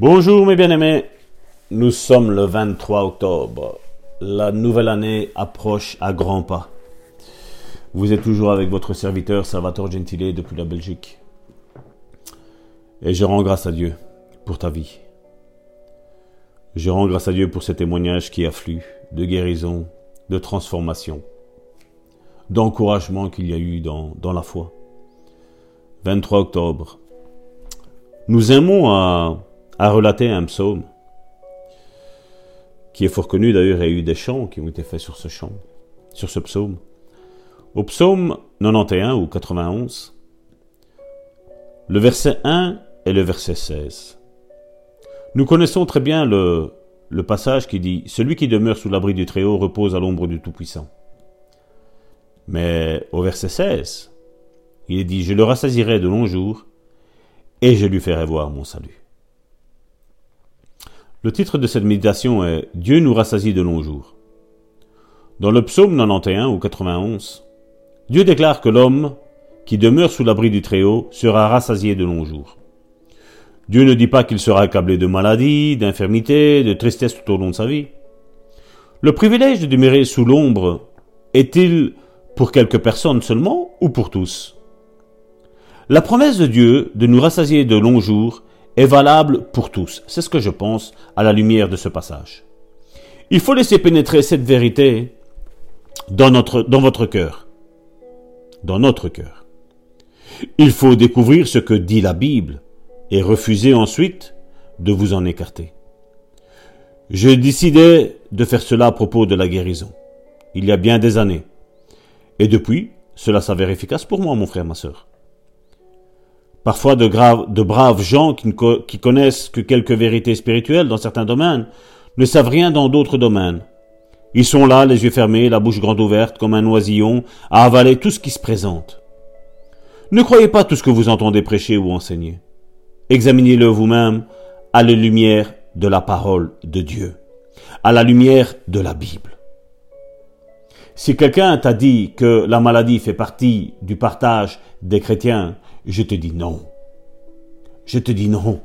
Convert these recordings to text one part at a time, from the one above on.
Bonjour mes bien-aimés, nous sommes le 23 octobre. La nouvelle année approche à grands pas. Vous êtes toujours avec votre serviteur Salvatore Gentile depuis la Belgique. Et je rends grâce à Dieu pour ta vie. Je rends grâce à Dieu pour ces témoignages qui affluent de guérison, de transformation, d'encouragement qu'il y a eu dans, dans la foi. 23 octobre. Nous aimons à, à relater un psaume qui est fort connu d'ailleurs, il y a eu des chants qui ont été faits sur ce chant, sur ce psaume. Au psaume 91 ou 91, le verset 1 et le verset 16. Nous connaissons très bien le, le passage qui dit Celui qui demeure sous l'abri du Très-Haut repose à l'ombre du Tout-Puissant. Mais au verset 16, il est dit Je le rassasirai de longs jours et je lui ferai voir mon salut. Le titre de cette méditation est Dieu nous rassasie de longs jours. Dans le psaume 91 ou 91, Dieu déclare que l'homme qui demeure sous l'abri du Très-Haut sera rassasié de longs jours. Dieu ne dit pas qu'il sera accablé de maladie, d'infirmité, de tristesse tout au long de sa vie. Le privilège de demeurer sous l'ombre est-il pour quelques personnes seulement ou pour tous? La promesse de Dieu de nous rassasier de longs jours est valable pour tous. C'est ce que je pense à la lumière de ce passage. Il faut laisser pénétrer cette vérité dans, notre, dans votre cœur. Dans notre cœur. Il faut découvrir ce que dit la Bible et refuser ensuite de vous en écarter. Je décidais de faire cela à propos de la guérison. Il y a bien des années. Et depuis, cela s'avère efficace pour moi, mon frère, ma sœur. Parfois de, braves gens qui, qui connaissent que quelques vérités spirituelles dans certains domaines ne savent rien dans d'autres domaines. Ils sont là, les yeux fermés, la bouche grande ouverte, comme un oisillon, à avaler tout ce qui se présente. Ne croyez pas tout ce que vous entendez prêcher ou enseigner. Examinez-le vous-même à la lumière de la parole de Dieu, à la lumière de la Bible. Si quelqu'un t'a dit que la maladie fait partie du partage des chrétiens, je te dis non. Je te dis non.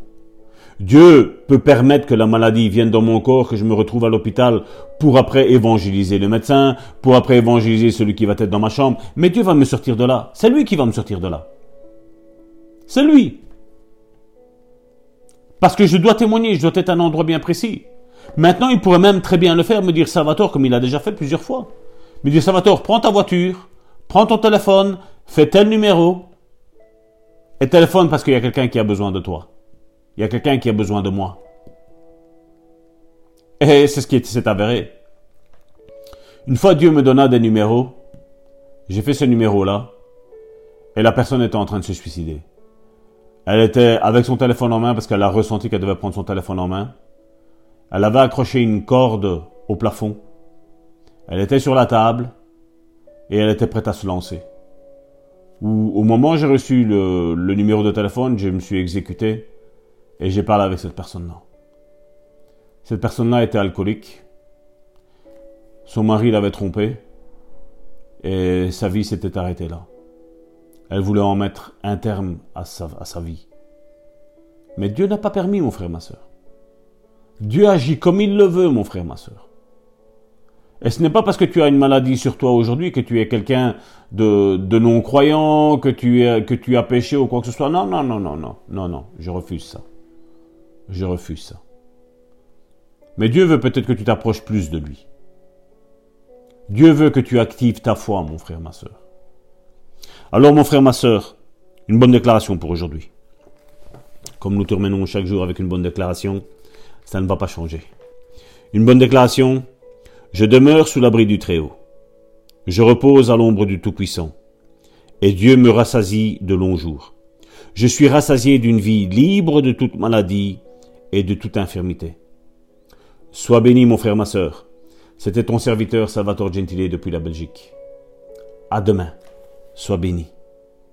Dieu peut permettre que la maladie vienne dans mon corps, que je me retrouve à l'hôpital pour après évangéliser le médecin, pour après évangéliser celui qui va être dans ma chambre. Mais Dieu va me sortir de là. C'est lui qui va me sortir de là. C'est lui. Parce que je dois témoigner, je dois être à un endroit bien précis. Maintenant, il pourrait même très bien le faire, me dire Salvatore, comme il a déjà fait plusieurs fois. Me dire Salvatore, prends ta voiture, prends ton téléphone, fais tel numéro, et téléphone parce qu'il y a quelqu'un qui a besoin de toi. Il y a quelqu'un qui a besoin de moi. Et c'est ce qui s'est avéré. Une fois Dieu me donna des numéros, j'ai fait ce numéro-là, et la personne était en train de se suicider. Elle était avec son téléphone en main parce qu'elle a ressenti qu'elle devait prendre son téléphone en main. Elle avait accroché une corde au plafond. Elle était sur la table et elle était prête à se lancer au moment où j'ai reçu le, numéro de téléphone, je me suis exécuté et j'ai parlé avec cette personne-là. Cette personne-là était alcoolique. Son mari l'avait trompé et sa vie s'était arrêtée là. Elle voulait en mettre un terme à sa, à sa vie. Mais Dieu n'a pas permis, mon frère, ma soeur. Dieu agit comme il le veut, mon frère, ma soeur. Et ce n'est pas parce que tu as une maladie sur toi aujourd'hui que tu es quelqu'un de, de non-croyant, que tu, que tu as péché ou quoi que ce soit. Non, non, non, non, non, non, non, je refuse ça. Je refuse ça. Mais Dieu veut peut-être que tu t'approches plus de lui. Dieu veut que tu actives ta foi, mon frère, ma soeur. Alors, mon frère, ma soeur, une bonne déclaration pour aujourd'hui. Comme nous terminons chaque jour avec une bonne déclaration, ça ne va pas changer. Une bonne déclaration, je demeure sous l'abri du Très-Haut. Je repose à l'ombre du Tout-Puissant. Et Dieu me rassasie de longs jours. Je suis rassasié d'une vie libre de toute maladie et de toute infirmité. Sois béni, mon frère, ma sœur. C'était ton serviteur Salvatore Gentile depuis la Belgique. À demain. Sois béni.